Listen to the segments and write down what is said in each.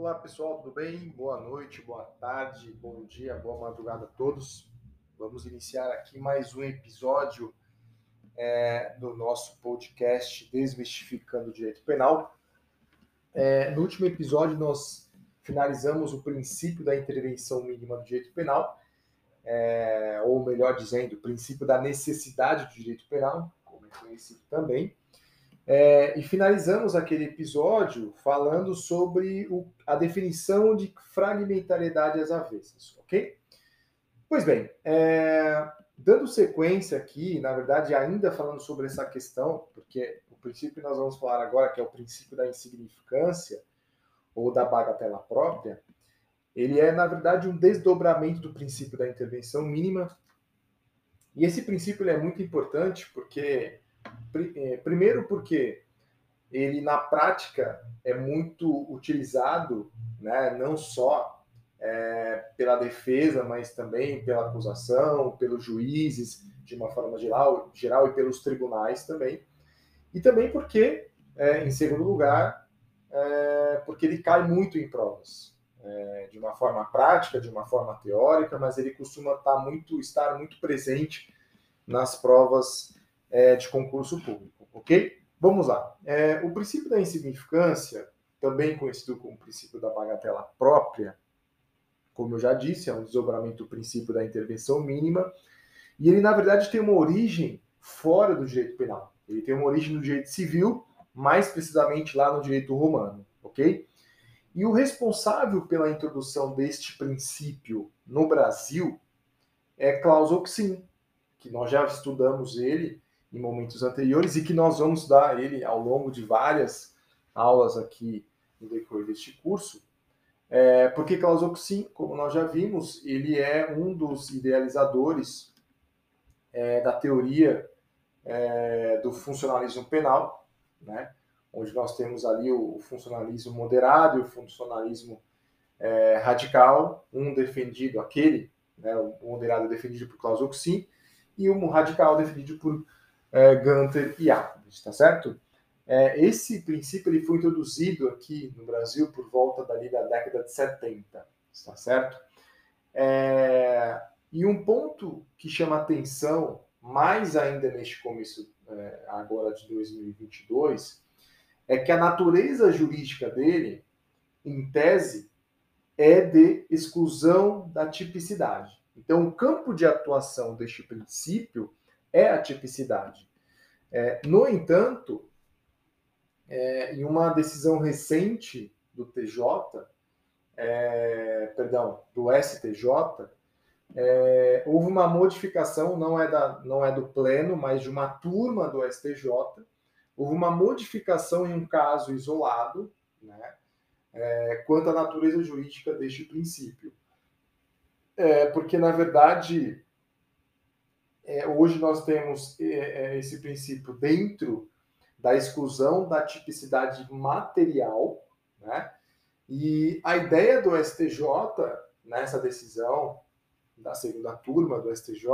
Olá pessoal, tudo bem? Boa noite, boa tarde, bom dia, boa madrugada a todos. Vamos iniciar aqui mais um episódio é, do nosso podcast Desmistificando o Direito Penal. É, no último episódio, nós finalizamos o princípio da intervenção mínima do direito penal, é, ou melhor dizendo, o princípio da necessidade do direito penal, como é conhecido também. É, e finalizamos aquele episódio falando sobre o, a definição de fragmentariedade às avessas, ok? Pois bem, é, dando sequência aqui, na verdade, ainda falando sobre essa questão, porque o princípio que nós vamos falar agora, que é o princípio da insignificância, ou da bagatela própria, ele é, na verdade, um desdobramento do princípio da intervenção mínima. E esse princípio é muito importante porque primeiro porque ele na prática é muito utilizado, né, não só é, pela defesa, mas também pela acusação, pelos juízes de uma forma geral, geral e pelos tribunais também, e também porque, é, em segundo lugar, é, porque ele cai muito em provas, é, de uma forma prática, de uma forma teórica, mas ele costuma estar muito, estar muito presente nas provas é, de concurso público, ok? Vamos lá. É, o princípio da insignificância, também conhecido como princípio da bagatela própria, como eu já disse, é um desdobramento do princípio da intervenção mínima, e ele, na verdade, tem uma origem fora do direito penal. Ele tem uma origem no direito civil, mais precisamente lá no direito romano, ok? E o responsável pela introdução deste princípio no Brasil é Klaus Oxin, que nós já estudamos ele em momentos anteriores e que nós vamos dar ele ao longo de várias aulas aqui no decorrer deste curso. É, porque Oxin, como nós já vimos, ele é um dos idealizadores é, da teoria é, do funcionalismo penal, né? onde nós temos ali o funcionalismo moderado e o funcionalismo é, radical, um defendido, aquele, né, o moderado defendido por Klaus Oxin, e um radical defendido por é, Gunter e Jacobs, tá certo? É, esse princípio ele foi introduzido aqui no Brasil por volta dali da década de 70, está certo? É, e um ponto que chama atenção, mais ainda neste começo é, agora de 2022, é que a natureza jurídica dele, em tese, é de exclusão da tipicidade. Então, o campo de atuação deste princípio é a tipicidade. É, no entanto, é, em uma decisão recente do TJ, é, perdão, do STJ, é, houve uma modificação, não é, da, não é do pleno, mas de uma turma do STJ, houve uma modificação em um caso isolado, né, é, quanto à natureza jurídica deste princípio. É, porque, na verdade, é, hoje nós temos é, é, esse princípio dentro da exclusão da tipicidade material, né? E a ideia do STJ nessa decisão da segunda turma do STJ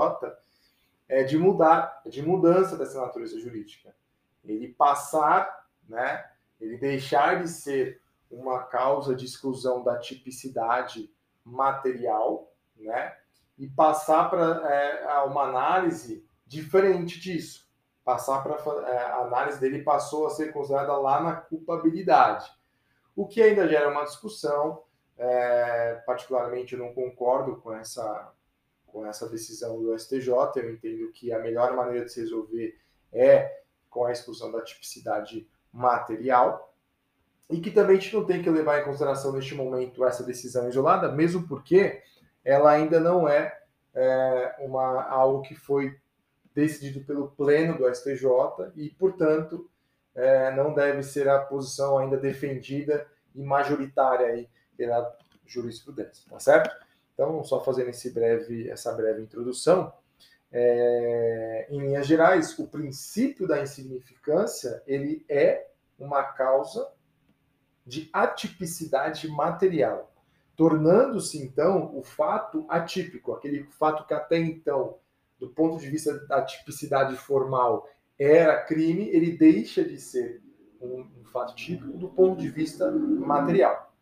é de mudar, de mudança dessa natureza jurídica. Ele passar, né? Ele deixar de ser uma causa de exclusão da tipicidade material, né? E passar para é, uma análise diferente disso. Passar para é, a análise dele passou a ser considerada lá na culpabilidade, o que ainda gera uma discussão. É, particularmente, eu não concordo com essa com essa decisão do STJ. Eu entendo que a melhor maneira de se resolver é com a exclusão da tipicidade material e que também a gente não tem que levar em consideração neste momento essa decisão isolada, mesmo porque ela ainda não é, é uma, algo que foi decidido pelo pleno do STJ e, portanto, é, não deve ser a posição ainda defendida e majoritária aí pela jurisprudência, tá certo? Então, só fazendo esse breve, essa breve introdução, é, em linhas gerais, o princípio da insignificância ele é uma causa de atipicidade material tornando-se então o fato atípico, aquele fato que até então, do ponto de vista da tipicidade formal, era crime, ele deixa de ser um, um fato típico do ponto de vista material.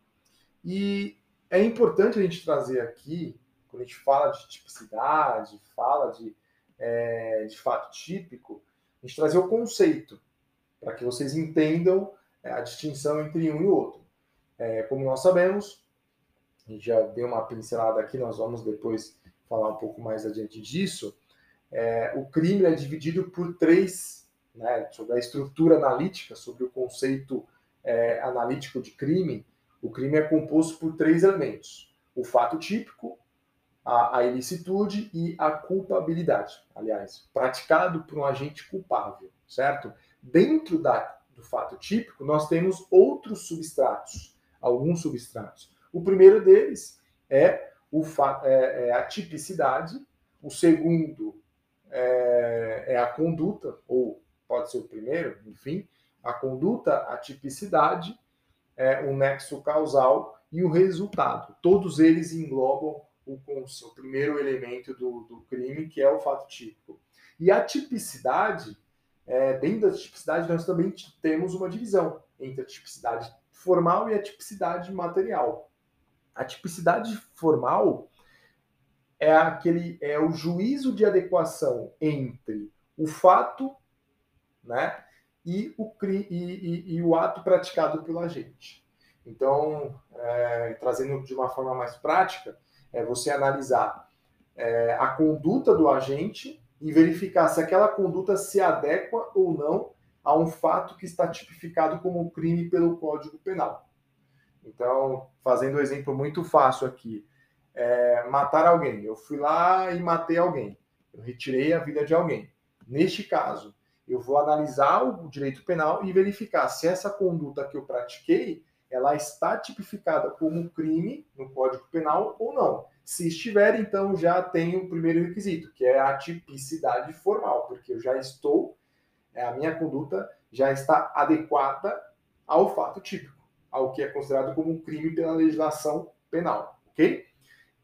E é importante a gente trazer aqui, quando a gente fala de tipicidade, fala de, é, de fato típico, a gente trazer o conceito, para que vocês entendam é, a distinção entre um e outro. É, como nós sabemos, a gente já deu uma pincelada aqui, nós vamos depois falar um pouco mais adiante disso. É, o crime é dividido por três, né, sobre a estrutura analítica, sobre o conceito é, analítico de crime. O crime é composto por três elementos: o fato típico, a, a ilicitude e a culpabilidade. Aliás, praticado por um agente culpável, certo? Dentro da, do fato típico, nós temos outros substratos, alguns substratos. O primeiro deles é, o, é, é a tipicidade, o segundo é, é, a conduta, ou pode ser o primeiro, enfim, a conduta, a tipicidade, é, o nexo causal e o resultado. Todos eles englobam o, o primeiro elemento do, do, crime, que é o fato típico. E a tipicidade, é, dentro da tipicidade, nós também temos uma divisão entre a tipicidade formal e a tipicidade material. A tipicidade formal é aquele é o juízo de adequação entre o fato, né, e o e, e, e o ato praticado pelo agente. Então, é, trazendo de uma forma mais prática, é você analisar é, a conduta do agente e verificar se aquela conduta se adequa ou não a um fato que está tipificado como crime pelo Código Penal. Então, fazendo um exemplo muito fácil aqui, é, matar alguém. Eu fui lá e matei alguém. Eu retirei a vida de alguém. Neste caso, eu vou analisar o direito penal e verificar se essa conduta que eu pratiquei, ela está tipificada como crime no Código Penal ou não. Se estiver, então já tem o primeiro requisito, que é a tipicidade formal, porque eu já estou, é, a minha conduta já está adequada ao fato típico ao que é considerado como um crime pela legislação penal, ok?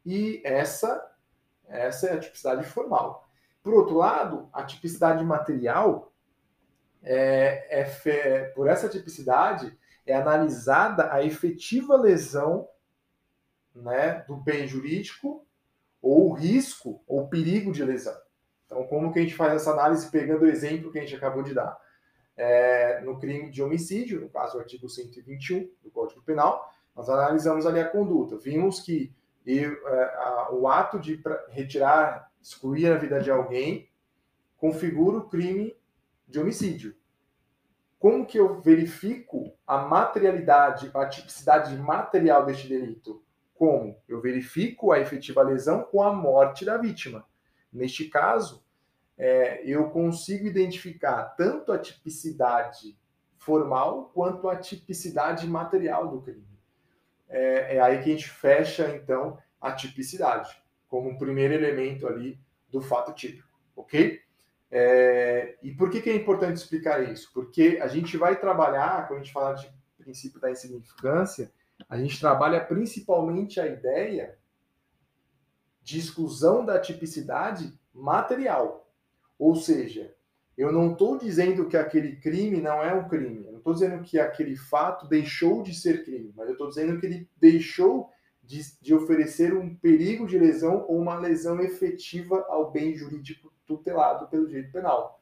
E essa, essa é a tipicidade formal. Por outro lado, a tipicidade material, é, é fe... por essa tipicidade, é analisada a efetiva lesão né, do bem jurídico ou o risco ou perigo de lesão. Então, como que a gente faz essa análise pegando o exemplo que a gente acabou de dar? É, no crime de homicídio, no caso o artigo 121 do Código Penal, nós analisamos ali a conduta. Vimos que e, é, a, o ato de retirar, excluir a vida de alguém, configura o crime de homicídio. Como que eu verifico a materialidade, a tipicidade material deste delito? Como? Eu verifico a efetiva lesão com a morte da vítima. Neste caso, é, eu consigo identificar tanto a tipicidade formal quanto a tipicidade material do crime. É, é aí que a gente fecha, então, a tipicidade, como um primeiro elemento ali do fato típico, ok? É, e por que, que é importante explicar isso? Porque a gente vai trabalhar, quando a gente fala de princípio da insignificância, a gente trabalha principalmente a ideia de exclusão da tipicidade material. Ou seja, eu não estou dizendo que aquele crime não é um crime. Eu não estou dizendo que aquele fato deixou de ser crime, mas eu estou dizendo que ele deixou de, de, oferecer um perigo de lesão ou uma lesão efetiva ao bem jurídico tutelado pelo direito penal.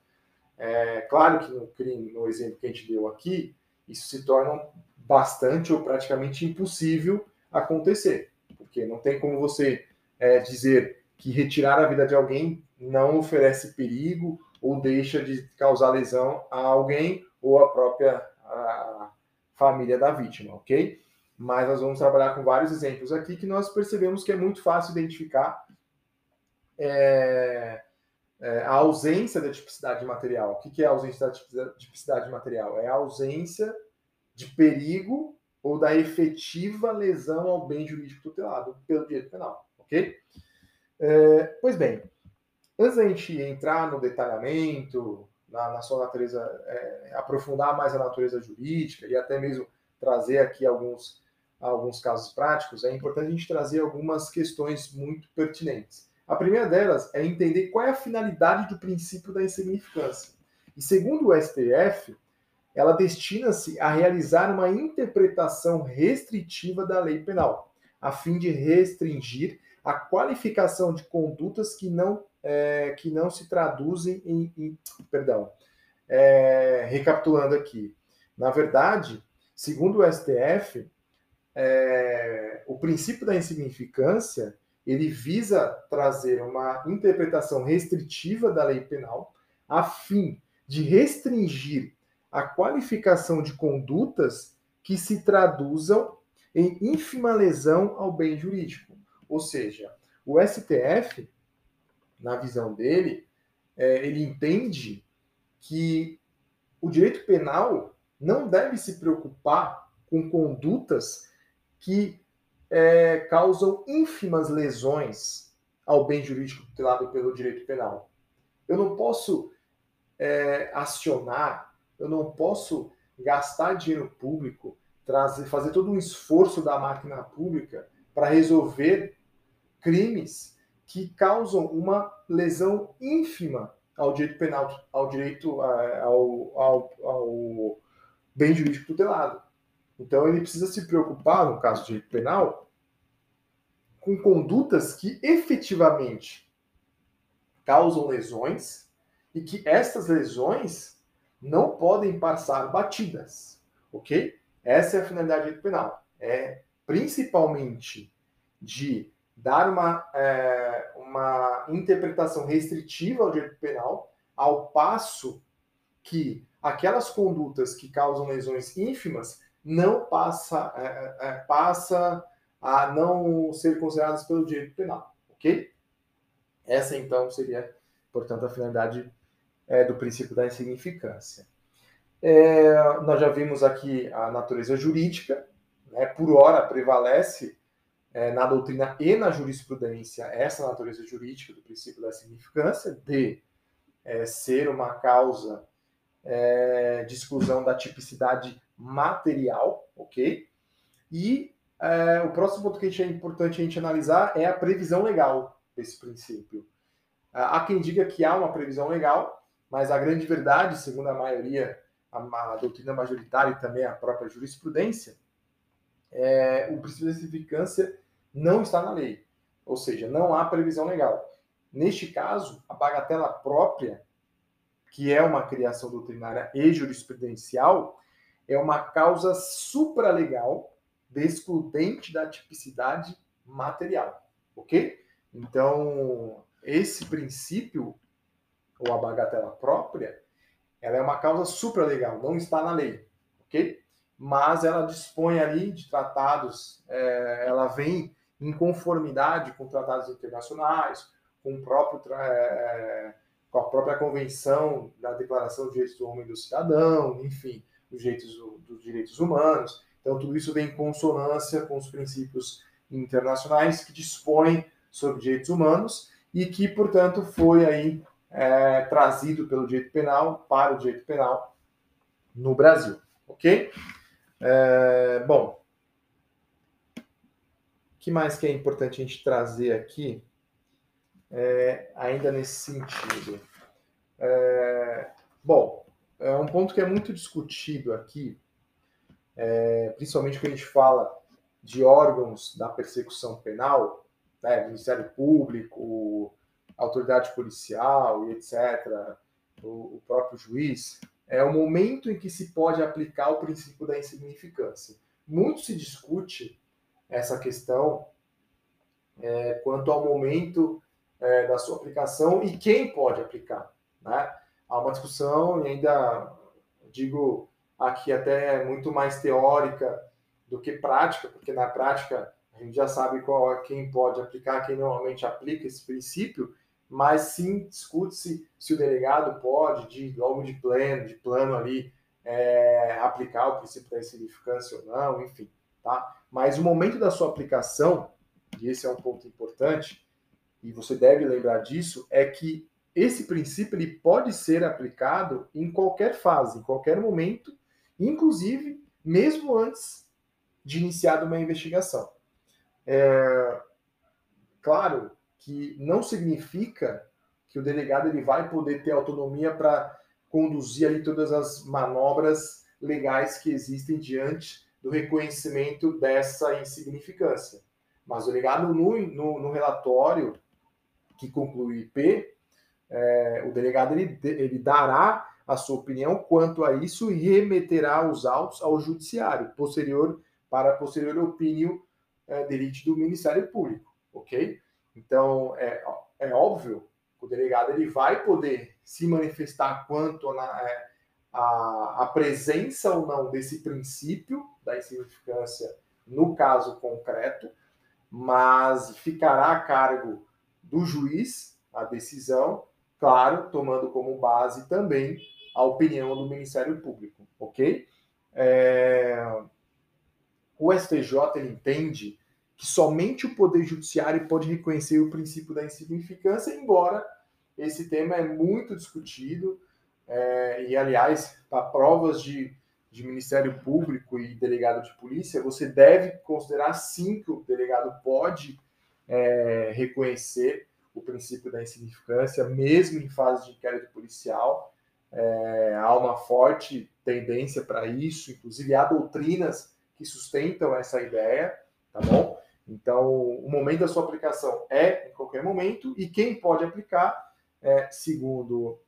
É claro que no crime, no exemplo que a gente deu aqui, isso se torna bastante ou praticamente impossível acontecer, porque não tem como você é, dizer que retirar a vida de alguém não oferece perigo ou deixa de causar lesão a alguém ou a própria a família da vítima, ok? Mas nós vamos trabalhar com vários exemplos aqui que nós percebemos que é muito fácil identificar é, é, a ausência da tipicidade material. O que é a ausência da tipicidade material? É a ausência de perigo ou da efetiva lesão ao bem jurídico tutelado pelo direito penal, ok? É, pois bem, antes da gente entrar no detalhamento, na, na sua natureza, é, aprofundar mais a natureza jurídica e até mesmo trazer aqui alguns, alguns casos práticos, é importante a gente trazer algumas questões muito pertinentes. A primeira delas é entender qual é a finalidade do princípio da insignificância. E segundo o STF, ela destina-se a realizar uma interpretação restritiva da lei penal, a fim de restringir a qualificação de condutas que não, é, que não se traduzem em. em perdão, é, recapitulando aqui. Na verdade, segundo o STF, é, o princípio da insignificância ele visa trazer uma interpretação restritiva da lei penal a fim de restringir a qualificação de condutas que se traduzam em ínfima lesão ao bem jurídico. Ou seja, o STF, na visão dele, é, ele entende que o direito penal não deve se preocupar com condutas que é, causam ínfimas lesões ao bem jurídico tutelado pelo direito penal. Eu não posso é, acionar, eu não posso gastar dinheiro público, trazer, fazer todo um esforço da máquina pública para resolver crimes que causam uma lesão ínfima ao direito penal, ao direito ao, ao, ao bem jurídico tutelado. Então ele precisa se preocupar, no caso de direito penal, com condutas que efetivamente causam lesões e que essas lesões não podem passar batidas, ok? Essa é a finalidade do direito penal. É principalmente de dar uma, é, uma interpretação restritiva ao direito penal, ao passo que aquelas condutas que causam lesões ínfimas não passa, é, é, é, passa a não ser consideradas pelo direito penal, ok? Essa então seria, portanto, a finalidade é, do princípio da insignificância. É, nós já vimos aqui a natureza jurídica, né, por hora prevalece é, na doutrina e na jurisprudência essa natureza jurídica do princípio da significância, de é, ser uma causa é, de exclusão da tipicidade material, ok? E é, o próximo ponto que é importante a gente analisar é a previsão legal desse princípio. Há quem diga que há uma previsão legal, mas a grande verdade, segundo a maioria, a, a doutrina majoritária e também a própria jurisprudência, é, o princípio da significância não está na lei, ou seja, não há previsão legal. Neste caso, a bagatela própria, que é uma criação doutrinária e jurisprudencial, é uma causa supralegal excludente da tipicidade material, ok? Então, esse princípio, ou a bagatela própria, ela é uma causa supralegal, não está na lei, ok? Mas ela dispõe ali de tratados, é, ela vem em conformidade com tratados internacionais, com, próprio, é, com a própria Convenção da Declaração dos Direitos do Homem e do Cidadão, enfim, dos direitos, direitos humanos. Então, tudo isso vem em consonância com os princípios internacionais que dispõem sobre direitos humanos e que, portanto, foi aí é, trazido pelo direito penal para o direito penal no Brasil, ok? É, bom, que mais que é importante a gente trazer aqui, é, ainda nesse sentido? É, bom, é um ponto que é muito discutido aqui, é, principalmente quando a gente fala de órgãos da persecução penal, né, Ministério Público, autoridade policial e etc., o, o próprio juiz, é o momento em que se pode aplicar o princípio da insignificância. Muito se discute essa questão é, quanto ao momento é, da sua aplicação e quem pode aplicar. Né? Há uma discussão, e ainda digo aqui até muito mais teórica do que prática, porque na prática a gente já sabe qual é quem pode aplicar, quem normalmente aplica esse princípio, mas sim discute-se se o delegado pode, de, logo de plano, de plano ali, é, aplicar o princípio da insignificância ou não, enfim. Tá? Mas o momento da sua aplicação, e esse é um ponto importante, e você deve lembrar disso, é que esse princípio ele pode ser aplicado em qualquer fase, em qualquer momento, inclusive mesmo antes de iniciar uma investigação. É, claro que não significa que o delegado ele vai poder ter autonomia para conduzir ali todas as manobras legais que existem diante do reconhecimento dessa insignificância. Mas o delegado, no, no, no relatório que conclui o IP, é, o delegado ele, ele dará a sua opinião quanto a isso e remeterá os autos ao judiciário, posterior para posterior opinião é, do Ministério Público, ok? Então, é, é óbvio que o delegado ele vai poder se manifestar quanto na, é, a, a presença ou não desse princípio da insignificância no caso concreto, mas ficará a cargo do juiz a decisão, claro, tomando como base também a opinião do Ministério Público, ok? É... O STJ entende que somente o Poder Judiciário pode reconhecer o princípio da insignificância, embora esse tema é muito discutido, é, e aliás, para provas de, de Ministério Público e delegado de polícia, você deve considerar sim que o delegado pode é, reconhecer o princípio da insignificância, mesmo em fase de inquérito policial. É, há uma forte tendência para isso, inclusive há doutrinas que sustentam essa ideia, tá bom? Então, o momento da sua aplicação é em qualquer momento, e quem pode aplicar, é, segundo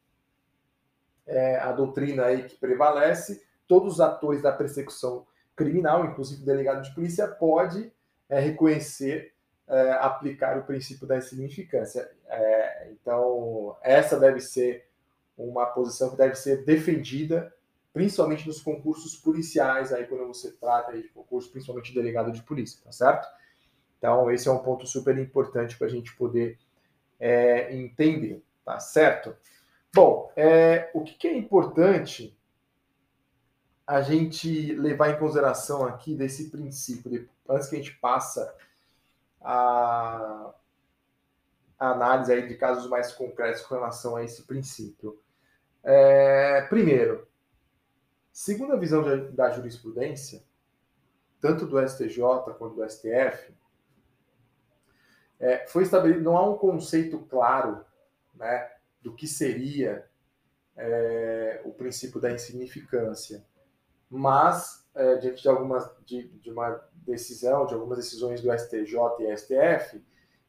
é, a doutrina aí que prevalece, todos os atores da persecução criminal, inclusive o delegado de polícia, pode é, reconhecer, é, aplicar o princípio da insignificância. É, então, essa deve ser uma posição que deve ser defendida, principalmente nos concursos policiais, aí quando você trata de concurso, principalmente de delegado de polícia, tá certo? Então, esse é um ponto super importante para a gente poder é, entender, tá certo? Bom, é, o que, que, é importante a gente levar em consideração aqui desse princípio, antes que a gente passa a, a análise aí de casos mais concretos com relação a esse princípio. É, primeiro, segundo a visão da jurisprudência, tanto do STJ quanto do STF, é, foi estabelecido, não há um conceito claro né, do que seria é, o princípio da insignificância, mas é, diante de algumas de, de, uma decisão, de algumas decisões do STJ e STF,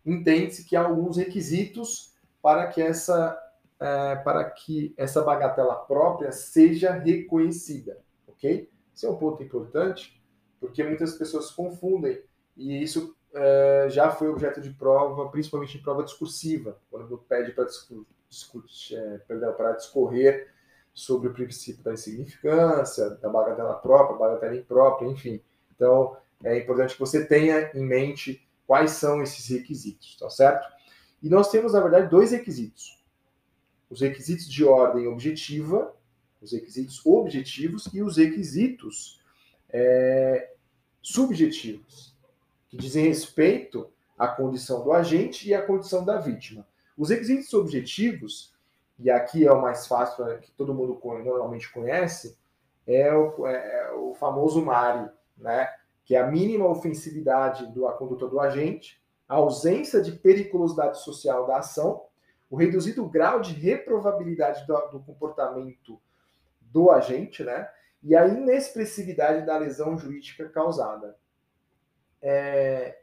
entende-se que há alguns requisitos para que essa é, para que essa bagatela própria seja reconhecida, ok? Esse é um ponto importante, porque muitas pessoas confundem e isso é, já foi objeto de prova, principalmente em prova discursiva, quando pede para para discorrer sobre o princípio da insignificância, da bagatela própria, bagatela imprópria, enfim. Então, é importante que você tenha em mente quais são esses requisitos, tá certo? E nós temos, na verdade, dois requisitos. Os requisitos de ordem objetiva, os requisitos objetivos e os requisitos é, subjetivos que dizem respeito à condição do agente e à condição da vítima. Os requisitos objetivos, e aqui é o mais fácil, que todo mundo normalmente conhece, é o, é, é o famoso MARI, né? que é a mínima ofensividade da conduta do agente, a ausência de periculosidade social da ação, o reduzido grau de reprovabilidade do, do comportamento do agente, né? e a inexpressividade da lesão jurídica causada. É,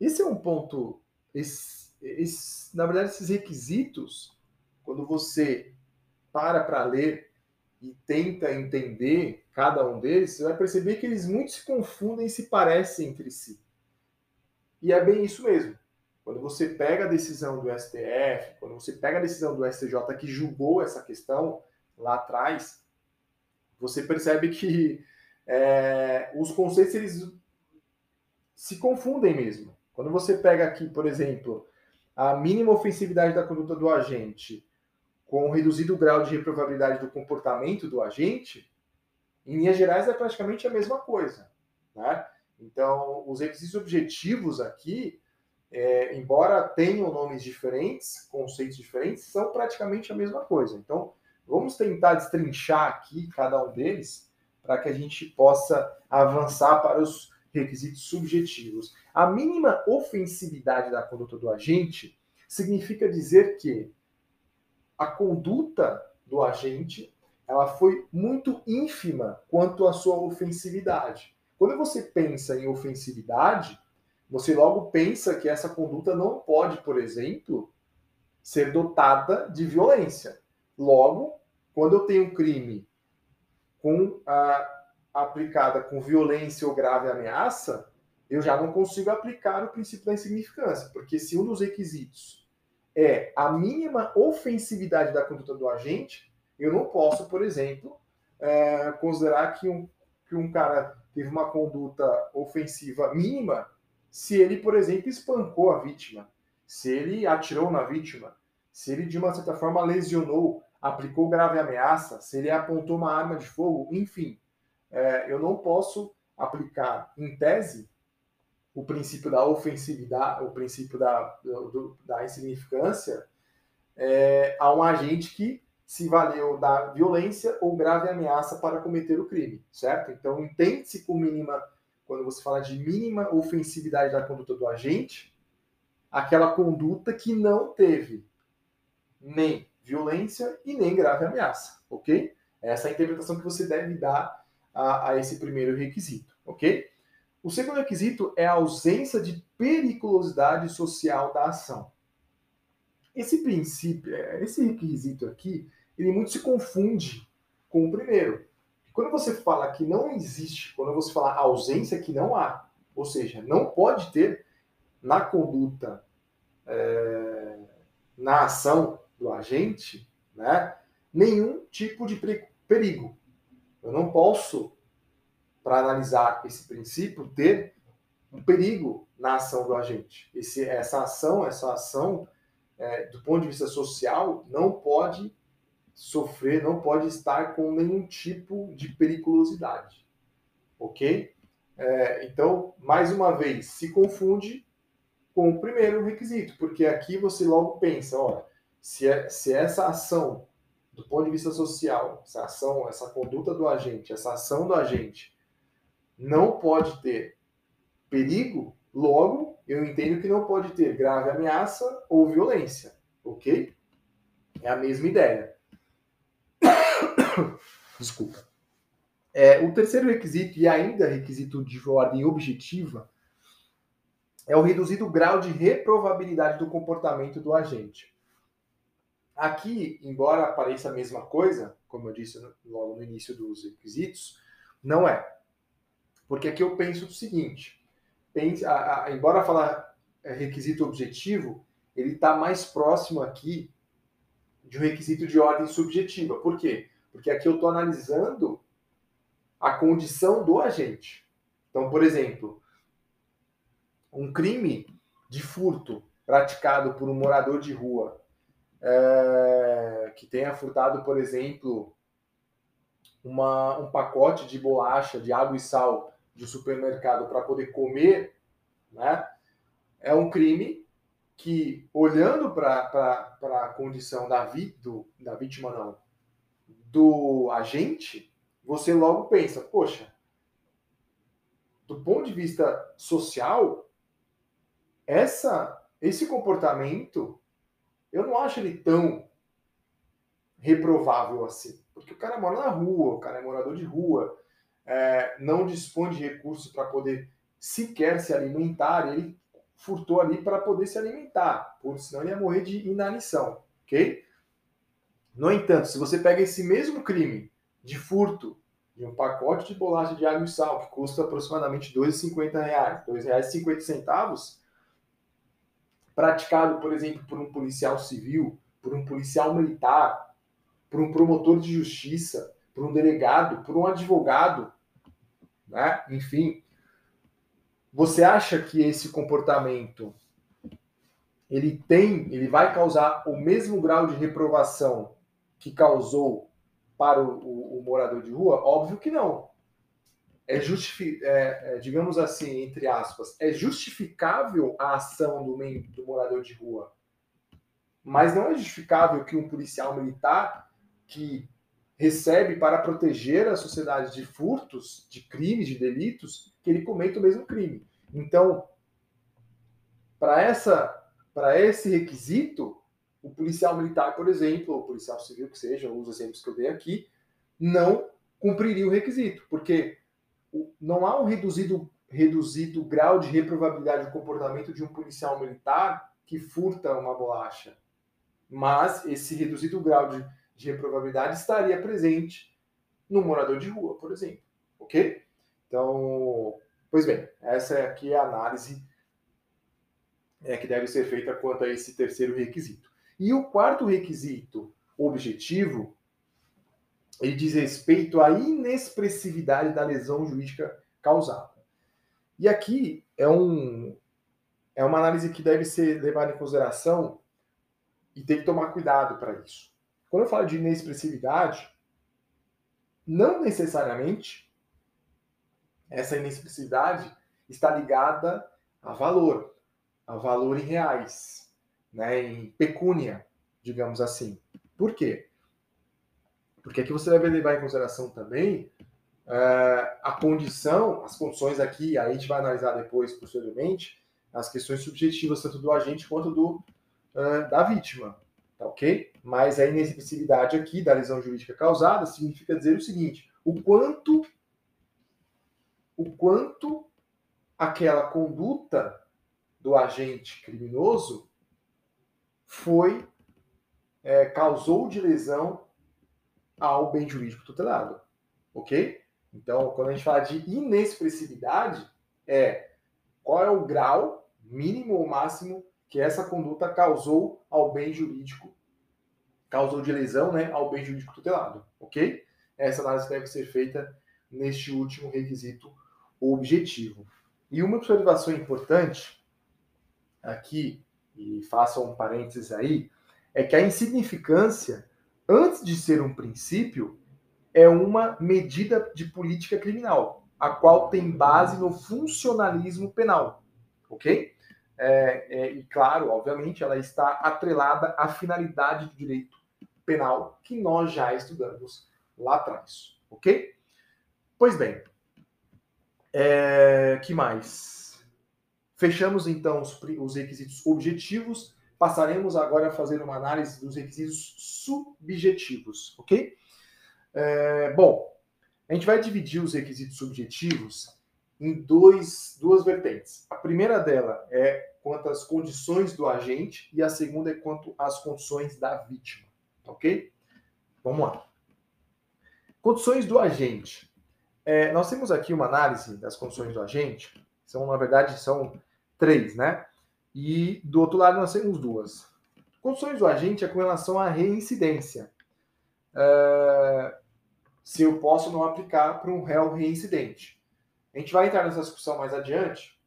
esse é um ponto. Esse, esse, na verdade, esses requisitos, quando você para para ler e tenta entender cada um deles, você vai perceber que eles muito se confundem e se parecem entre si. E é bem isso mesmo. Quando você pega a decisão do STF, quando você pega a decisão do STJ que julgou essa questão lá atrás, você percebe que é, os conceitos eles se confundem mesmo. Quando você pega aqui, por exemplo, a mínima ofensividade da conduta do agente com o reduzido grau de reprovabilidade do comportamento do agente, em linhas gerais é praticamente a mesma coisa. Né? Então, os requisitos objetivos aqui, é, embora tenham nomes diferentes, conceitos diferentes, são praticamente a mesma coisa. Então, vamos tentar destrinchar aqui cada um deles para que a gente possa avançar para os requisitos subjetivos. A mínima ofensividade da conduta do agente significa dizer que a conduta do agente ela foi muito ínfima quanto à sua ofensividade. Quando você pensa em ofensividade, você logo pensa que essa conduta não pode, por exemplo, ser dotada de violência. Logo, quando eu tenho um crime com a, aplicada com violência ou grave ameaça, eu já não consigo aplicar o princípio da insignificância, porque se um dos requisitos é a mínima ofensividade da conduta do agente, eu não posso, por exemplo, é, considerar que um, que um cara teve uma conduta ofensiva mínima se ele, por exemplo, espancou a vítima, se ele atirou na vítima, se ele, de uma certa forma, lesionou, aplicou grave ameaça, se ele apontou uma arma de fogo, enfim. É, eu não posso aplicar, em tese, o princípio da ofensividade, o princípio da, do, da insignificância é, a um agente que se valeu da violência ou grave ameaça para cometer o crime, certo? Então, entende-se com mínima, quando você fala de mínima ofensividade da conduta do agente, aquela conduta que não teve nem violência e nem grave ameaça, ok? Essa é a interpretação que você deve dar a, a esse primeiro requisito, ok? O segundo requisito é a ausência de periculosidade social da ação. Esse princípio, é, esse requisito aqui, ele muito se confunde com o primeiro. Quando você fala que não existe, quando você fala ausência, que não há, ou seja, não pode ter na conduta, é, na ação do agente, né, nenhum tipo de perigo. Eu não posso para analisar esse princípio, ter um perigo na ação do agente. Esse, essa ação, essa ação, é, do ponto de vista social, não pode sofrer, não pode estar com nenhum tipo de periculosidade. Ok? É, então, mais uma vez, se confunde com o primeiro requisito, porque aqui você logo pensa, olha, se, é, se essa ação, do ponto de vista social, essa ação, essa conduta do agente, essa ação do agente não pode ter perigo, logo eu entendo que não pode ter grave ameaça ou violência, ok? É a mesma ideia. Desculpa. É, o terceiro requisito, e ainda requisito de ordem objetiva, é o reduzido grau de reprovabilidade do comportamento do agente. Aqui, embora pareça a mesma coisa, como eu disse logo no início dos requisitos, não é. Porque aqui eu penso o seguinte: pense, a, a, embora falar é, requisito objetivo, ele está mais próximo aqui de um requisito de ordem subjetiva. Por quê? Porque aqui eu estou analisando a condição do agente. Então, por exemplo, um crime de furto praticado por um morador de rua é, que tenha furtado, por exemplo, uma, um pacote de bolacha de água e sal de supermercado para poder comer, né, é um crime que, olhando para a condição da, vi, do, da vítima, não, do agente, você logo pensa, poxa, do ponto de vista social, essa, esse comportamento, eu não acho ele tão reprovável assim. Porque o cara mora na rua, o cara é morador de rua, é, não dispõe de recursos para poder sequer se alimentar, ele furtou ali para poder se alimentar, porque senão ele ia morrer de inanição, ok? No entanto, se você pega esse mesmo crime de furto de um pacote de bolacha de água e sal, que custa aproximadamente R$ 2,50, R$ 2,50, praticado, por exemplo, por um policial civil, por um policial militar, por um promotor de justiça, por um delegado, por um advogado, né? enfim. Você acha que esse comportamento ele tem, ele vai causar o mesmo grau de reprovação que causou para o, o, o morador de rua? Óbvio que não. É, justifi é, é, digamos assim, entre aspas, é justificável a ação do, do morador de rua, mas não é justificável que um policial militar que recebe para proteger a sociedade de furtos, de crimes, de delitos, que ele cometa o mesmo crime. Então, para essa para esse requisito, o policial militar, por exemplo, ou policial civil que seja, os exemplos que eu dei aqui, não cumpriria o requisito, porque não há um reduzido, reduzido grau de reprovabilidade do comportamento de um policial militar que furta uma bolacha. Mas esse reduzido grau de, de reprovabilidade estaria presente no morador de rua, por exemplo. Ok? Então, pois bem, essa aqui é a análise é, que deve ser feita quanto a esse terceiro requisito. E o quarto requisito objetivo ele diz respeito à inexpressividade da lesão jurídica causada. E aqui é, um, é uma análise que deve ser levada em consideração e tem que tomar cuidado para isso. Quando eu falo de inexpressividade, não necessariamente essa inexpressividade está ligada a valor, a valor em reais, né, em pecúnia, digamos assim. Por quê? Porque aqui você deve levar em consideração também uh, a condição, as condições aqui, aí a gente vai analisar depois, posteriormente, as questões subjetivas, tanto do agente quanto do, uh, da vítima. Tá ok? Mas a inexigibilidade aqui da lesão jurídica causada significa dizer o seguinte: o quanto, o quanto aquela conduta do agente criminoso foi é, causou de lesão ao bem jurídico tutelado. Ok? Então, quando a gente fala de inexpressividade, é qual é o grau mínimo ou máximo que essa conduta causou ao bem jurídico, causou de lesão né, ao bem jurídico tutelado. Ok? Essa análise deve ser feita neste último requisito objetivo. E uma observação importante aqui, e façam um parênteses aí, é que a insignificância antes de ser um princípio, é uma medida de política criminal, a qual tem base no funcionalismo penal, ok? É, é, e claro, obviamente, ela está atrelada à finalidade do direito penal que nós já estudamos lá atrás, ok? Pois bem, é, que mais? Fechamos então os, os requisitos objetivos Passaremos agora a fazer uma análise dos requisitos subjetivos, ok? É, bom, a gente vai dividir os requisitos subjetivos em dois, duas vertentes. A primeira dela é quanto às condições do agente e a segunda é quanto às condições da vítima, ok? Vamos lá. Condições do agente. É, nós temos aqui uma análise das condições do agente. São, na verdade, são três, né? E do outro lado nós temos duas. Condições do agente é com relação à reincidência. Uh, se eu posso não aplicar para um réu reincidente. A gente vai entrar nessa discussão mais adiante,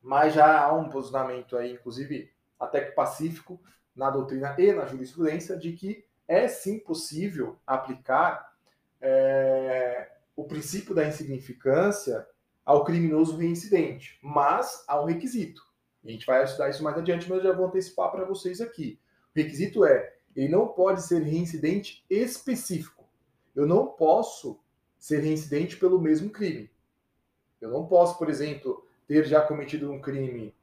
mas já há um posicionamento aí, inclusive até que pacífico, na doutrina e na jurisprudência, de que é sim possível aplicar é, o princípio da insignificância ao criminoso reincidente, mas há um requisito. A gente vai estudar isso mais adiante, mas eu já vou antecipar para vocês aqui. O requisito é, ele não pode ser reincidente específico. Eu não posso ser reincidente pelo mesmo crime. Eu não posso, por exemplo, ter já cometido um crime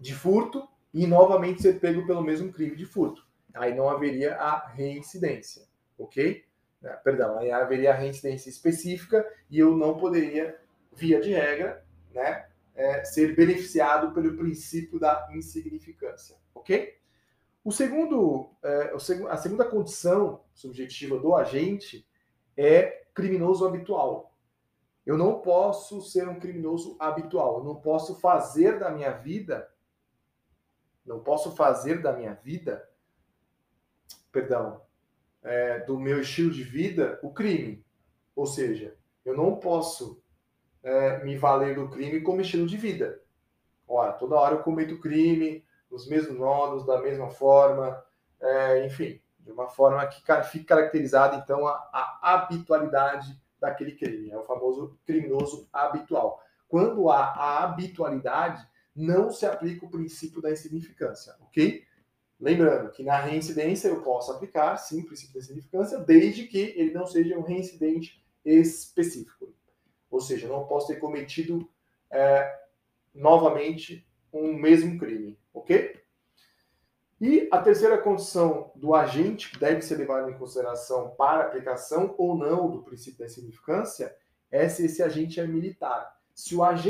de furto e novamente ser pego pelo mesmo crime de furto. Aí não haveria a reincidência, ok? É, perdão, aí haveria a reincidência específica e eu não poderia, via de regra, né, é, ser beneficiado pelo princípio da insignificância, ok? O segundo, é, a segunda condição subjetiva do agente é criminoso habitual. Eu não posso ser um criminoso habitual. Eu não posso fazer da minha vida, não posso fazer da minha vida, perdão, é, do meu estilo de vida o crime. Ou seja, eu não posso é, me valer do crime como estilo de vida. Ora, toda hora eu cometo crime, os mesmos nodos, da mesma forma, é, enfim, de uma forma que fique caracterizada, então, a, a habitualidade daquele crime. É o famoso criminoso habitual. Quando há a habitualidade, não se aplica o princípio da insignificância, ok? Lembrando que na reincidência eu posso aplicar, sim, o princípio da insignificância, desde que ele não seja um reincidente específico. Ou seja, não posso ter cometido é, novamente um mesmo crime, ok? E a terceira condição do agente que deve ser levado em consideração para aplicação ou não do princípio da insignificância é se esse agente é militar. Se o agente